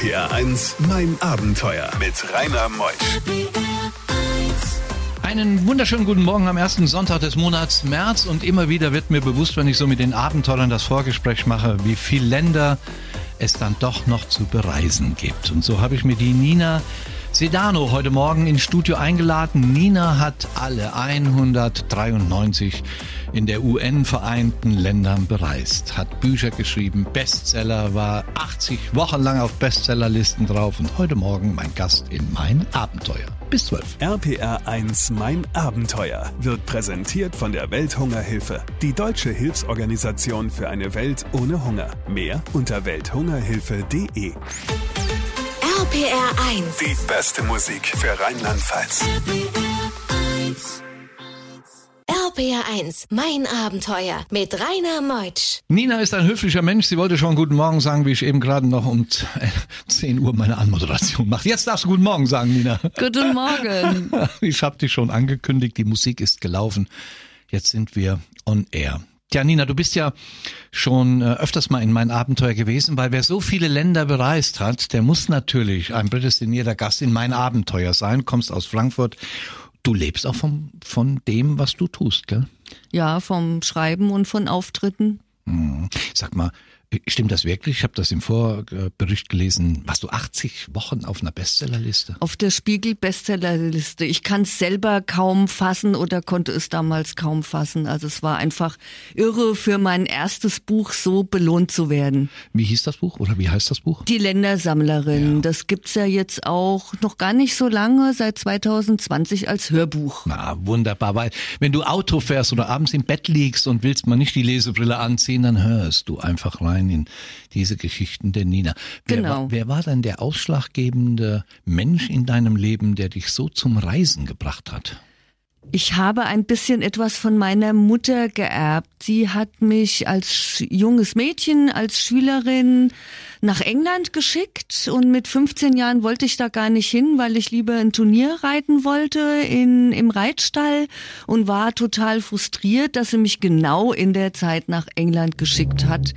RPR 1, mein Abenteuer mit Rainer Meusch. Einen wunderschönen guten Morgen am ersten Sonntag des Monats März und immer wieder wird mir bewusst, wenn ich so mit den Abenteuern das Vorgespräch mache, wie viele Länder es dann doch noch zu bereisen gibt. Und so habe ich mir die Nina Sedano heute Morgen ins Studio eingeladen. Nina hat alle 193 in der UN vereinten Ländern bereist, hat Bücher geschrieben, Bestseller, war 80 Wochen lang auf Bestsellerlisten drauf und heute Morgen mein Gast in mein Abenteuer. Bis 12. RPR 1 Mein Abenteuer wird präsentiert von der Welthungerhilfe, die deutsche Hilfsorganisation für eine Welt ohne Hunger. Mehr unter welthungerhilfe.de. RPR 1. Die beste Musik für Rheinland-Pfalz. RPR 1, mein Abenteuer mit Rainer Meutsch. Nina ist ein höflicher Mensch. Sie wollte schon Guten Morgen sagen, wie ich eben gerade noch um 10 Uhr meine Anmoderation mache. Jetzt darfst du Guten Morgen sagen, Nina. Guten Morgen. Ich habe dich schon angekündigt, die Musik ist gelaufen. Jetzt sind wir on air. Tja, Nina, du bist ja schon äh, öfters mal in mein Abenteuer gewesen, weil wer so viele Länder bereist hat, der muss natürlich ein prädestinierter Gast in mein Abenteuer sein. Kommst aus Frankfurt. Du lebst auch vom, von dem, was du tust, gell? Ja, vom Schreiben und von Auftritten. Hm. Sag mal, Stimmt das wirklich? Ich habe das im Vorbericht gelesen. Warst du 80 Wochen auf einer Bestsellerliste? Auf der Spiegel Bestsellerliste. Ich kann es selber kaum fassen oder konnte es damals kaum fassen. Also es war einfach irre für mein erstes Buch so belohnt zu werden. Wie hieß das Buch oder wie heißt das Buch? Die Ländersammlerin. Ja. Das gibt's ja jetzt auch noch gar nicht so lange, seit 2020 als Hörbuch. Na, wunderbar, weil wenn du Auto fährst oder abends im Bett liegst und willst mal nicht die Lesebrille anziehen, dann hörst du einfach rein rein in diese Geschichten der Nina. Wer genau. War, wer war denn der ausschlaggebende Mensch in deinem Leben, der dich so zum Reisen gebracht hat? Ich habe ein bisschen etwas von meiner Mutter geerbt. Sie hat mich als junges Mädchen, als Schülerin nach England geschickt und mit 15 Jahren wollte ich da gar nicht hin, weil ich lieber ein Turnier reiten wollte in, im Reitstall und war total frustriert, dass sie mich genau in der Zeit nach England geschickt hat.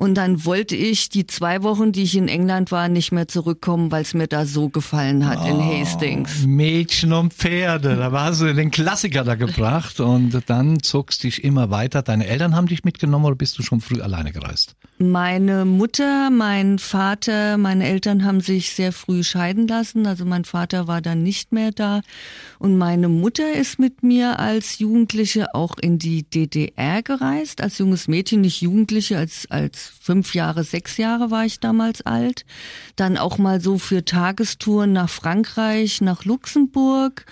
Und dann wollte ich die zwei Wochen, die ich in England war, nicht mehr zurückkommen, weil es mir da so gefallen hat oh, in Hastings. Mädchen und Pferde, da war du den Klassiker da gebracht und dann zogst dich immer weiter. Deine Eltern haben dich mitgenommen oder bist du schon früh alleine gereist? Meine Mutter, mein Vater, meine Eltern haben sich sehr früh scheiden lassen. Also mein Vater war dann nicht mehr da. Und meine Mutter ist mit mir als Jugendliche auch in die DDR gereist. Als junges Mädchen, nicht Jugendliche, als, als fünf Jahre, sechs Jahre war ich damals alt. Dann auch mal so für Tagestouren nach Frankreich, nach Luxemburg.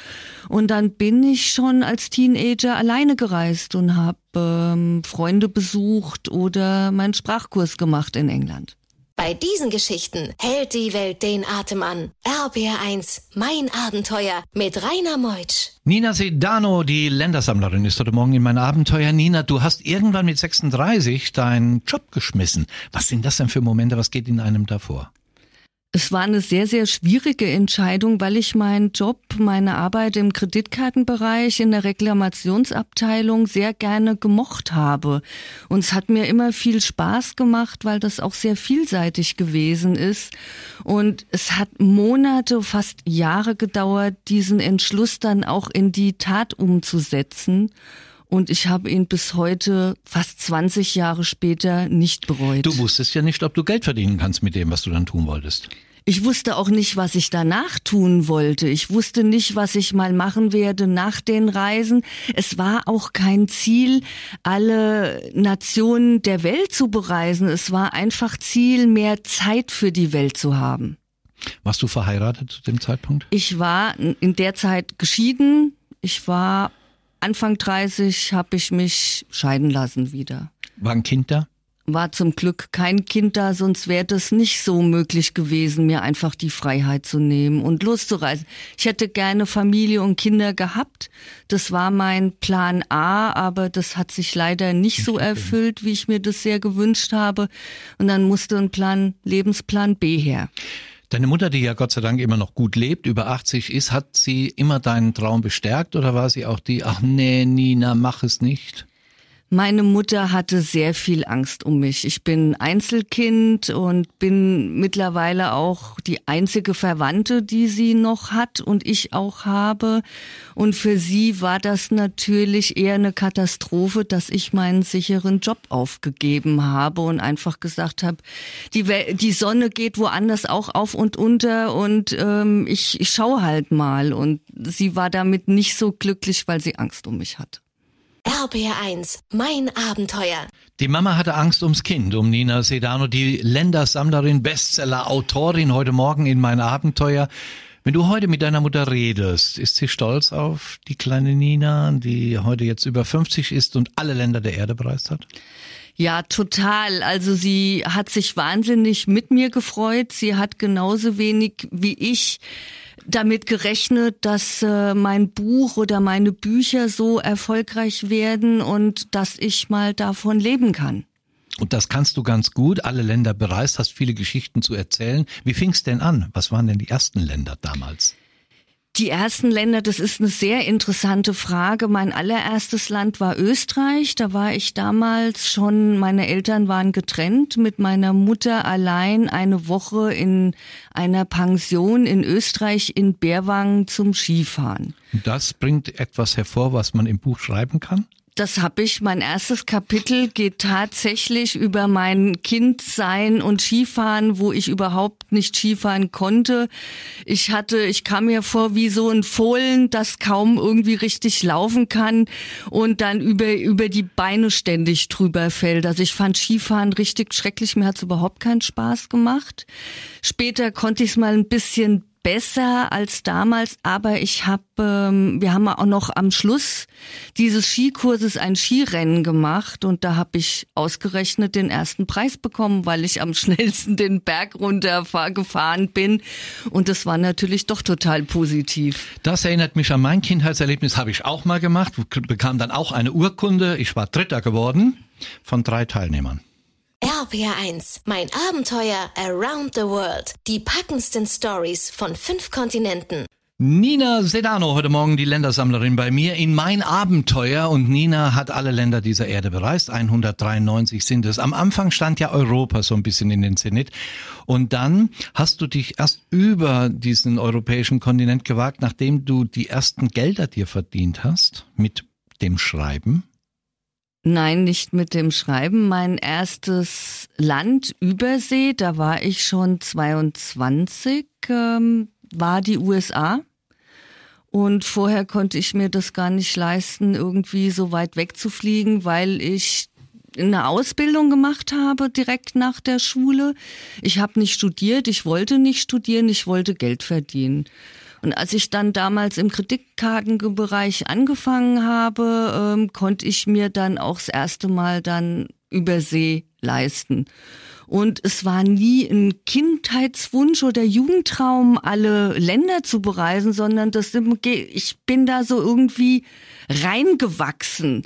Und dann bin ich schon als Teenager alleine gereist und habe ähm, Freunde besucht oder meinen Sprachkurs gemacht in England. Bei diesen Geschichten hält die Welt den Atem an. RBR1, mein Abenteuer mit Rainer Meutsch. Nina Sedano, die Ländersammlerin, ist heute Morgen in mein Abenteuer. Nina, du hast irgendwann mit 36 deinen Job geschmissen. Was sind das denn für Momente? Was geht in einem davor? Es war eine sehr, sehr schwierige Entscheidung, weil ich meinen Job, meine Arbeit im Kreditkartenbereich in der Reklamationsabteilung sehr gerne gemocht habe. Und es hat mir immer viel Spaß gemacht, weil das auch sehr vielseitig gewesen ist. Und es hat Monate, fast Jahre gedauert, diesen Entschluss dann auch in die Tat umzusetzen. Und ich habe ihn bis heute, fast 20 Jahre später, nicht bereut. Du wusstest ja nicht, ob du Geld verdienen kannst mit dem, was du dann tun wolltest. Ich wusste auch nicht, was ich danach tun wollte. Ich wusste nicht, was ich mal machen werde nach den Reisen. Es war auch kein Ziel, alle Nationen der Welt zu bereisen. Es war einfach Ziel, mehr Zeit für die Welt zu haben. Warst du verheiratet zu dem Zeitpunkt? Ich war in der Zeit geschieden. Ich war Anfang 30 habe ich mich scheiden lassen wieder. War ein Kind da? War zum Glück kein Kind da, sonst wäre das nicht so möglich gewesen, mir einfach die Freiheit zu nehmen und loszureisen. Ich hätte gerne Familie und Kinder gehabt. Das war mein Plan A, aber das hat sich leider nicht so erfüllt, wie ich mir das sehr gewünscht habe. Und dann musste ein Plan, Lebensplan B her. Deine Mutter, die ja Gott sei Dank immer noch gut lebt, über 80 ist, hat sie immer deinen Traum bestärkt oder war sie auch die, ach nee, Nina, mach es nicht? Meine Mutter hatte sehr viel Angst um mich. Ich bin Einzelkind und bin mittlerweile auch die einzige Verwandte, die sie noch hat und ich auch habe. Und für sie war das natürlich eher eine Katastrophe, dass ich meinen sicheren Job aufgegeben habe und einfach gesagt habe, die, die Sonne geht woanders auch auf und unter und ähm, ich, ich schaue halt mal. Und sie war damit nicht so glücklich, weil sie Angst um mich hat. RBR1, mein Abenteuer. Die Mama hatte Angst ums Kind, um Nina Sedano, die Ländersammlerin, Bestseller, Autorin, heute Morgen in mein Abenteuer. Wenn du heute mit deiner Mutter redest, ist sie stolz auf die kleine Nina, die heute jetzt über 50 ist und alle Länder der Erde bereist hat? Ja, total. Also sie hat sich wahnsinnig mit mir gefreut. Sie hat genauso wenig wie ich damit gerechnet, dass äh, mein Buch oder meine Bücher so erfolgreich werden und dass ich mal davon leben kann. Und das kannst du ganz gut, alle Länder bereist, hast viele Geschichten zu erzählen. Wie fing's denn an? Was waren denn die ersten Länder damals? Die ersten Länder, das ist eine sehr interessante Frage. Mein allererstes Land war Österreich. Da war ich damals schon, meine Eltern waren getrennt, mit meiner Mutter allein eine Woche in einer Pension in Österreich in Berwang zum Skifahren. Das bringt etwas hervor, was man im Buch schreiben kann? Das habe ich. Mein erstes Kapitel geht tatsächlich über mein Kindsein und Skifahren, wo ich überhaupt nicht Skifahren konnte. Ich hatte, ich kam mir vor wie so ein Fohlen, das kaum irgendwie richtig laufen kann und dann über, über die Beine ständig drüber fällt. Also ich fand Skifahren richtig schrecklich. Mir hat es überhaupt keinen Spaß gemacht. Später konnte ich es mal ein bisschen besser als damals, aber ich habe, ähm, wir haben auch noch am Schluss dieses Skikurses ein Skirennen gemacht und da habe ich ausgerechnet den ersten Preis bekommen, weil ich am schnellsten den Berg runter gefahren bin und das war natürlich doch total positiv. Das erinnert mich an mein Kindheitserlebnis, habe ich auch mal gemacht, bekam dann auch eine Urkunde, ich war Dritter geworden von drei Teilnehmern. RPR1, mein Abenteuer Around the World. Die packendsten Stories von fünf Kontinenten. Nina Sedano, heute Morgen die Ländersammlerin bei mir in mein Abenteuer und Nina hat alle Länder dieser Erde bereist, 193 sind es. Am Anfang stand ja Europa so ein bisschen in den Zenit und dann hast du dich erst über diesen europäischen Kontinent gewagt, nachdem du die ersten Gelder dir verdient hast mit dem Schreiben. Nein, nicht mit dem Schreiben. Mein erstes Land Übersee, da war ich schon 22, ähm, war die USA. Und vorher konnte ich mir das gar nicht leisten, irgendwie so weit wegzufliegen, weil ich eine Ausbildung gemacht habe direkt nach der Schule. Ich habe nicht studiert, ich wollte nicht studieren, ich wollte Geld verdienen. Und als ich dann damals im Kreditkartenbereich angefangen habe, ähm, konnte ich mir dann auch das erste Mal dann Übersee leisten. Und es war nie ein Kindheitswunsch oder Jugendtraum, alle Länder zu bereisen, sondern das, ich bin da so irgendwie reingewachsen.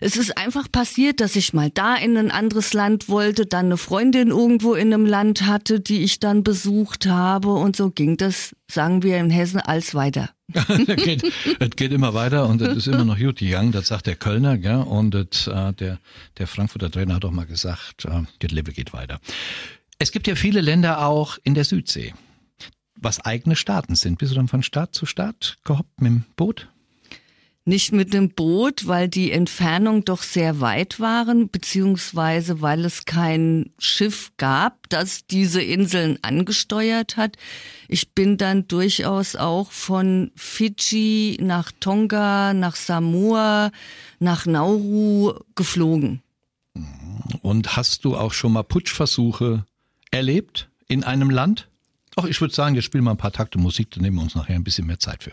Es ist einfach passiert, dass ich mal da in ein anderes Land wollte, dann eine Freundin irgendwo in einem Land hatte, die ich dann besucht habe und so ging das, sagen wir in Hessen, als weiter. es, geht, geht immer weiter und es ist immer noch gut gegangen, das sagt der Kölner, gell? und das, äh, der, der Frankfurter Trainer hat auch mal gesagt, äh, das Leben geht weiter. Es gibt ja viele Länder auch in der Südsee, was eigene Staaten sind. Bist du dann von Staat zu Staat gehoppt mit dem Boot? Nicht mit dem Boot, weil die Entfernung doch sehr weit waren, beziehungsweise weil es kein Schiff gab, das diese Inseln angesteuert hat. Ich bin dann durchaus auch von Fidschi nach Tonga, nach Samoa, nach Nauru geflogen. Und hast du auch schon mal Putschversuche erlebt in einem Land? Ach, ich würde sagen, wir spielen mal ein paar Takte Musik, dann nehmen wir uns nachher ein bisschen mehr Zeit für.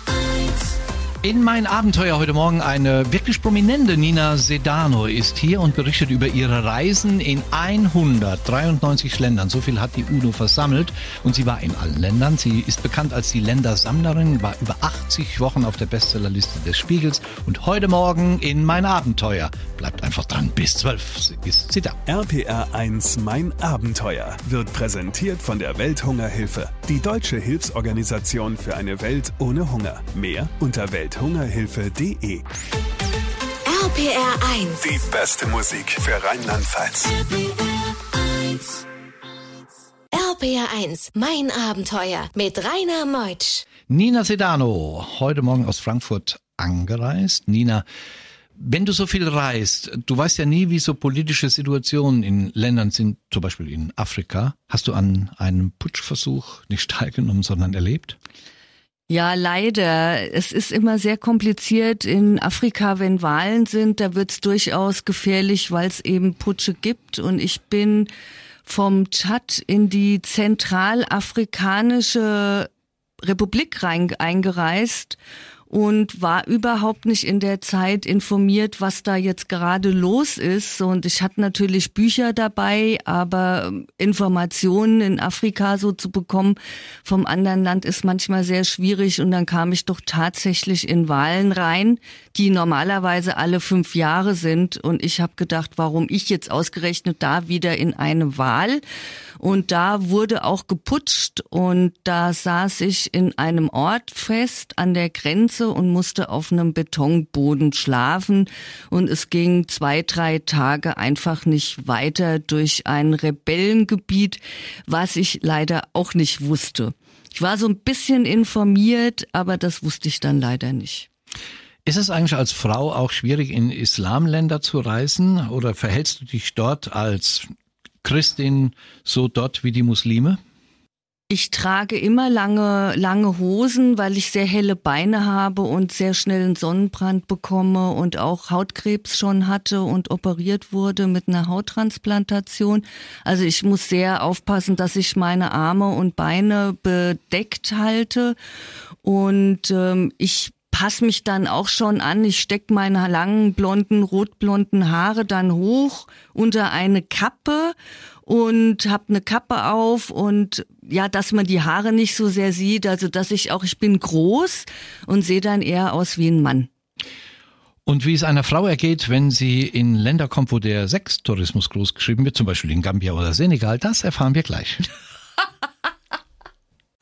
In mein Abenteuer heute Morgen eine wirklich prominente Nina Sedano ist hier und berichtet über ihre Reisen in 193 Ländern. So viel hat die UNO versammelt und sie war in allen Ländern. Sie ist bekannt als die Ländersammlerin, war über 80 Wochen auf der Bestsellerliste des Spiegels und heute Morgen in mein Abenteuer. bleibt einfach dran. Bis 12 ist sie da. RPR 1 Mein Abenteuer wird präsentiert von der Welthungerhilfe, die deutsche Hilfsorganisation für eine Welt ohne Hunger. Mehr unter welthungerhilfe.de. RPR 1. Die beste Musik für Rheinland-Pfalz. RPR 1, mein Abenteuer mit Rainer Meutsch. Nina Sedano, heute Morgen aus Frankfurt angereist. Nina, wenn du so viel reist, du weißt ja nie, wie so politische Situationen in Ländern sind, zum Beispiel in Afrika. Hast du an einem Putschversuch nicht teilgenommen, sondern erlebt? Ja, leider. Es ist immer sehr kompliziert in Afrika, wenn Wahlen sind. Da wird es durchaus gefährlich, weil es eben Putsche gibt. Und ich bin vom Tschad in die zentralafrikanische Republik rein, eingereist und war überhaupt nicht in der Zeit informiert, was da jetzt gerade los ist. Und ich hatte natürlich Bücher dabei, aber Informationen in Afrika so zu bekommen vom anderen Land ist manchmal sehr schwierig. Und dann kam ich doch tatsächlich in Wahlen rein, die normalerweise alle fünf Jahre sind. Und ich habe gedacht, warum ich jetzt ausgerechnet da wieder in eine Wahl? Und da wurde auch geputscht und da saß ich in einem Ort fest an der Grenze und musste auf einem Betonboden schlafen. Und es ging zwei, drei Tage einfach nicht weiter durch ein Rebellengebiet, was ich leider auch nicht wusste. Ich war so ein bisschen informiert, aber das wusste ich dann leider nicht. Ist es eigentlich als Frau auch schwierig, in Islamländer zu reisen oder verhältst du dich dort als Christin so dort wie die Muslime? Ich trage immer lange, lange Hosen, weil ich sehr helle Beine habe und sehr schnell einen Sonnenbrand bekomme und auch Hautkrebs schon hatte und operiert wurde mit einer Hauttransplantation. Also ich muss sehr aufpassen, dass ich meine Arme und Beine bedeckt halte. Und ähm, ich passe mich dann auch schon an. Ich stecke meine langen, blonden, rotblonden Haare dann hoch unter eine Kappe und habe eine Kappe auf und ja, dass man die Haare nicht so sehr sieht, also dass ich auch, ich bin groß und sehe dann eher aus wie ein Mann. Und wie es einer Frau ergeht, wenn sie in Länder kommt, wo der Sextourismus groß geschrieben wird, zum Beispiel in Gambia oder Senegal, das erfahren wir gleich.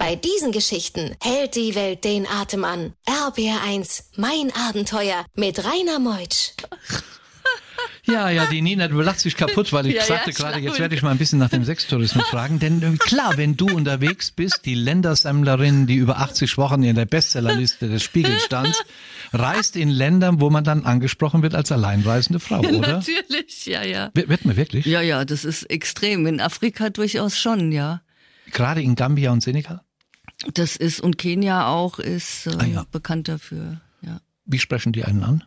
Bei diesen Geschichten hält die Welt den Atem an. RBR1, mein Abenteuer mit Rainer Meutsch. Ja, ja, die Nina, du lachst dich kaputt, weil ich Ja, sagte ja, gerade, jetzt werde ich mal ein bisschen nach dem Sextourismus fragen. Denn äh, klar, wenn du unterwegs bist, die Ländersammlerin, die über 80 Wochen in der Bestsellerliste des Spiegel stand, reist in Ländern, wo man dann angesprochen wird als alleinreisende Frau, oder? Natürlich, ja, ja. Wird wird man wirklich? Ja, ja, das ist extrem. In Afrika durchaus schon, ja. Gerade in Gambia und Senegal? Das ist, und Kenia auch ist äh, Ah, ja. bekannt dafür, ja. Wie sprechen die einen an?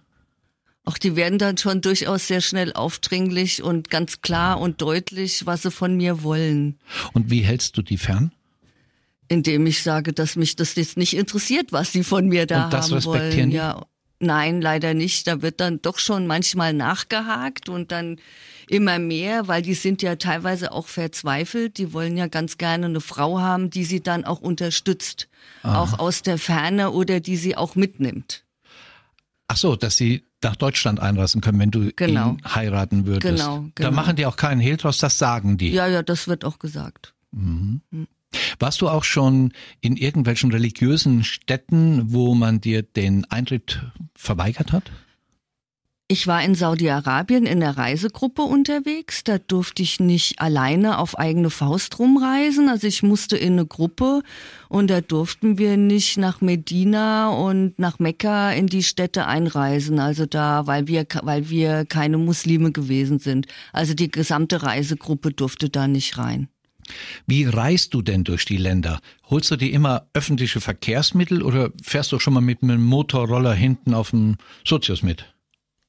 Auch die werden dann schon durchaus sehr schnell aufdringlich und ganz klar und deutlich, was sie von mir wollen. Und wie hältst du die fern? Indem ich sage, dass mich das jetzt nicht interessiert, was sie von mir da Und das haben respektieren wollen. die? Ja, nein, leider nicht. Da wird dann doch schon manchmal nachgehakt und dann immer mehr, weil die sind ja teilweise auch verzweifelt. Die wollen ja ganz gerne eine Frau haben, die sie dann auch unterstützt, auch aus der Ferne oder die sie auch mitnimmt. Ach so, dass sie nach Deutschland einreisen können, wenn du Genau. ihn heiraten würdest. Genau, Da genau. machen die auch keinen Hehl draus, das sagen die. Ja, ja, das wird auch gesagt. Warst du auch schon in irgendwelchen religiösen Städten, wo man dir den Eintritt verweigert hat? Ich war in Saudi-Arabien in der Reisegruppe unterwegs. Da durfte ich nicht alleine auf eigene Faust rumreisen. Also ich musste in eine Gruppe und da durften wir nicht nach Medina und nach Mekka in die Städte einreisen. Also da, weil wir, weil wir keine Muslime gewesen sind. Also die gesamte Reisegruppe durfte da nicht rein. Wie reist du denn durch die Länder? Holst du dir immer öffentliche Verkehrsmittel oder fährst du schon mal mit einem Motorroller hinten auf dem Sozius mit?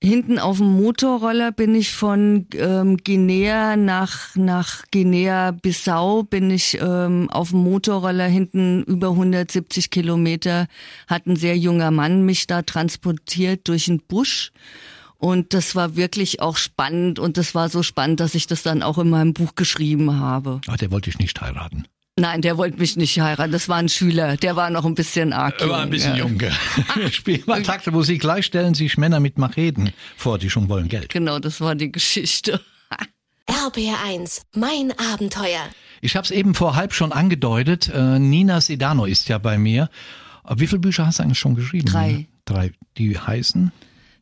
Hinten auf dem Motorroller bin ich von ähm, Guinea nach, nach Guinea-Bissau bin ich ähm, auf dem Motorroller hinten über 170 Kilometer, hat ein sehr junger Mann mich da transportiert durch den Busch. Und das war wirklich auch spannend und das war so spannend, dass ich das dann auch in meinem Buch geschrieben habe. Ah, der wollte ich nicht heiraten. Nein, der wollte mich nicht heiraten. Das war ein Schüler. Der war noch ein bisschen arg jung. War ein bisschen ja. jung. Spiel mal Takte Musik. Gleich stellen sich Männer mit Macheten vor, die schon wollen Geld. Genau, das war die Geschichte. RBR1, mein Abenteuer. Ich habe es eben vor halb schon angedeutet. Äh, Nina Sedano ist ja bei mir. Wie viele Bücher hast du eigentlich schon geschrieben? Drei. Drei. Die heißen?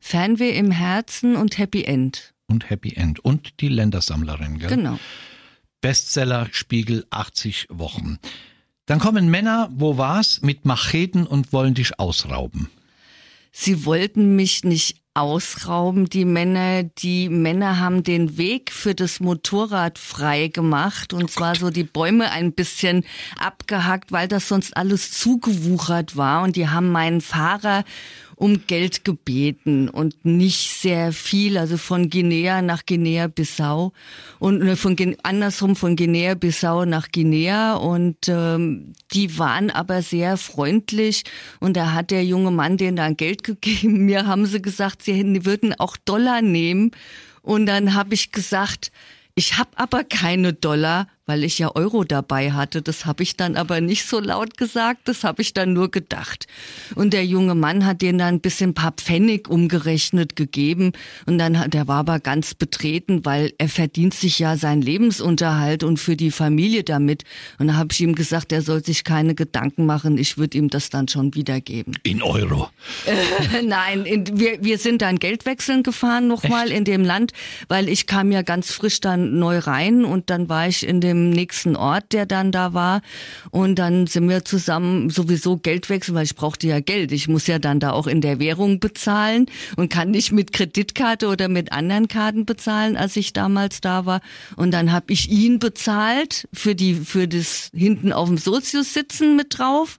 Fernweh im Herzen und Happy End. Und Happy End. Und die Ländersammlerin, gell? Genau. Bestseller Spiegel 80 Wochen. Dann kommen Männer, wo war's, mit Macheten und wollen dich ausrauben. Sie wollten mich nicht ausrauben, die Männer. Die Männer haben den Weg für das Motorrad frei gemacht und oh zwar so die Bäume ein bisschen abgehackt, weil das sonst alles zugewuchert war und die haben meinen Fahrer um Geld gebeten und nicht sehr viel, also von Guinea nach Guinea-Bissau und äh, von andersrum von Guinea-Bissau nach Guinea und ähm, die waren aber sehr freundlich und da hat der junge Mann denen dann Geld gegeben. Mir haben sie gesagt, sie würden auch Dollar nehmen und dann habe ich gesagt, ich habe aber keine Dollar, weil ich ja Euro dabei hatte. Das habe ich dann aber nicht so laut gesagt, das habe ich dann nur gedacht. Und der junge Mann hat denen dann ein bisschen ein paar Pfennig umgerechnet gegeben und dann hat, der war aber ganz betreten, weil er verdient sich ja seinen Lebensunterhalt und für die Familie damit. Und da habe ich ihm gesagt, er soll sich keine Gedanken machen, ich würde ihm das dann schon wiedergeben. In Euro? Äh, nein, in, wir, wir sind dann Geldwechseln gefahren nochmal in dem Land, weil ich kam ja ganz frisch dann neu rein und dann war ich in dem nächsten Ort, der dann da war. Und dann sind wir zusammen sowieso Geld wechseln, weil ich brauchte ja Geld. Ich muss ja dann da auch in der Währung bezahlen und kann nicht mit Kreditkarte oder mit anderen Karten bezahlen, als ich damals da war. Und dann habe ich ihn bezahlt für die für das hinten auf dem Sozius sitzen mit drauf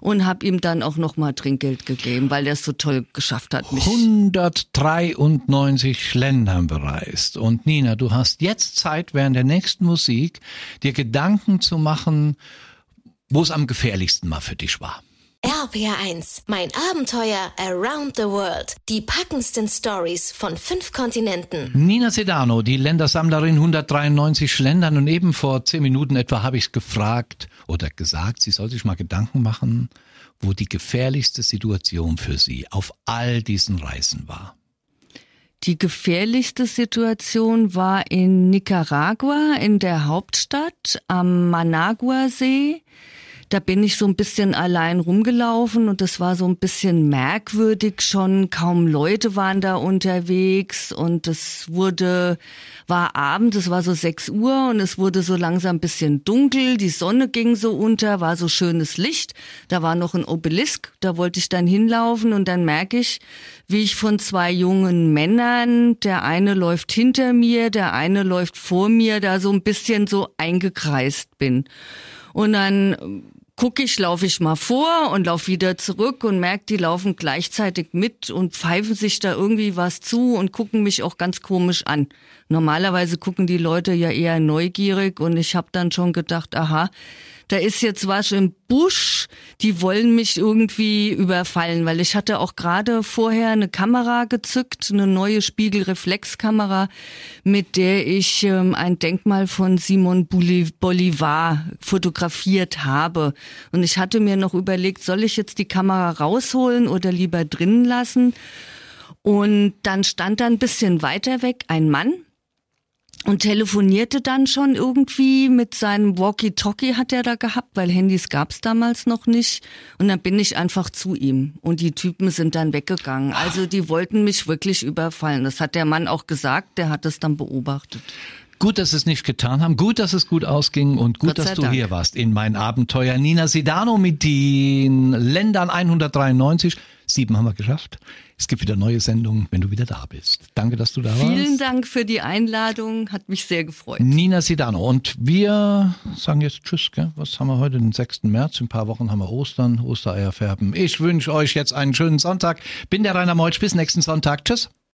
und habe ihm dann auch noch mal Trinkgeld gegeben, weil er es so toll geschafft hat. Mich 193 Ländern bereist und Nina, du hast jetzt Zeit während der nächsten Musik dir Gedanken zu machen, wo es am gefährlichsten mal für dich war. RPR1, mein Abenteuer Around the World. Die packendsten Stories von fünf Kontinenten. Nina Sedano, die Ländersammlerin 193 Ländern und eben vor zehn Minuten etwa habe ich gefragt oder gesagt, sie soll sich mal Gedanken machen, wo die gefährlichste Situation für sie auf all diesen Reisen war. Die gefährlichste Situation war in Nicaragua, in der Hauptstadt, am Managua-See. Da bin ich so ein bisschen allein rumgelaufen und das war so ein bisschen merkwürdig schon. Kaum Leute waren da unterwegs und es wurde, war Abend, es war so sechs Uhr und es wurde so langsam ein bisschen dunkel. Die Sonne ging so unter, war so schönes Licht. Da war noch ein Obelisk, da wollte ich dann hinlaufen und dann merke ich, wie ich von zwei jungen Männern, der eine läuft hinter mir, der eine läuft vor mir, da so ein bisschen so eingekreist bin. Und dann gucke ich, laufe ich mal vor und laufe wieder zurück und merke, die laufen gleichzeitig mit und pfeifen sich da irgendwie was zu und gucken mich auch ganz komisch an. Normalerweise gucken die Leute ja eher neugierig und ich habe dann schon gedacht, aha, da ist jetzt was im Busch, die wollen mich irgendwie überfallen, weil ich hatte auch gerade vorher eine Kamera gezückt, eine neue Spiegelreflexkamera, mit der ich ähm, ein Denkmal von Simon Bolivar fotografiert habe. Und ich hatte mir noch überlegt, soll ich jetzt die Kamera rausholen oder lieber drinnen lassen? Und dann stand da ein bisschen weiter weg ein Mann, und telefonierte dann schon irgendwie mit seinem Walkie-Talkie hat er da gehabt, weil Handys gab's damals noch nicht. Und dann bin ich einfach zu ihm und die Typen sind dann weggegangen. Also die wollten mich wirklich überfallen. Das hat der Mann auch gesagt, der hat es dann beobachtet. Gut, dass Sie es nicht getan haben. Gut, dass es gut ausging und gut, dass du Dank. hier warst in mein Abenteuer. Nina Sidano mit den Ländern 193. Sieben haben wir geschafft. Es gibt wieder neue Sendungen, wenn du wieder da bist. Danke, dass du da Vielen warst. Vielen Dank für die Einladung, hat mich sehr gefreut. Nina Sidano. Und wir sagen jetzt Tschüss. Gell? Was haben wir heute? Den 6. März. In ein paar Wochen haben wir Ostern, Ostereier färben. Ich wünsche euch jetzt einen schönen Sonntag. Bin der Rainer Meutsch. Bis nächsten Sonntag. Tschüss.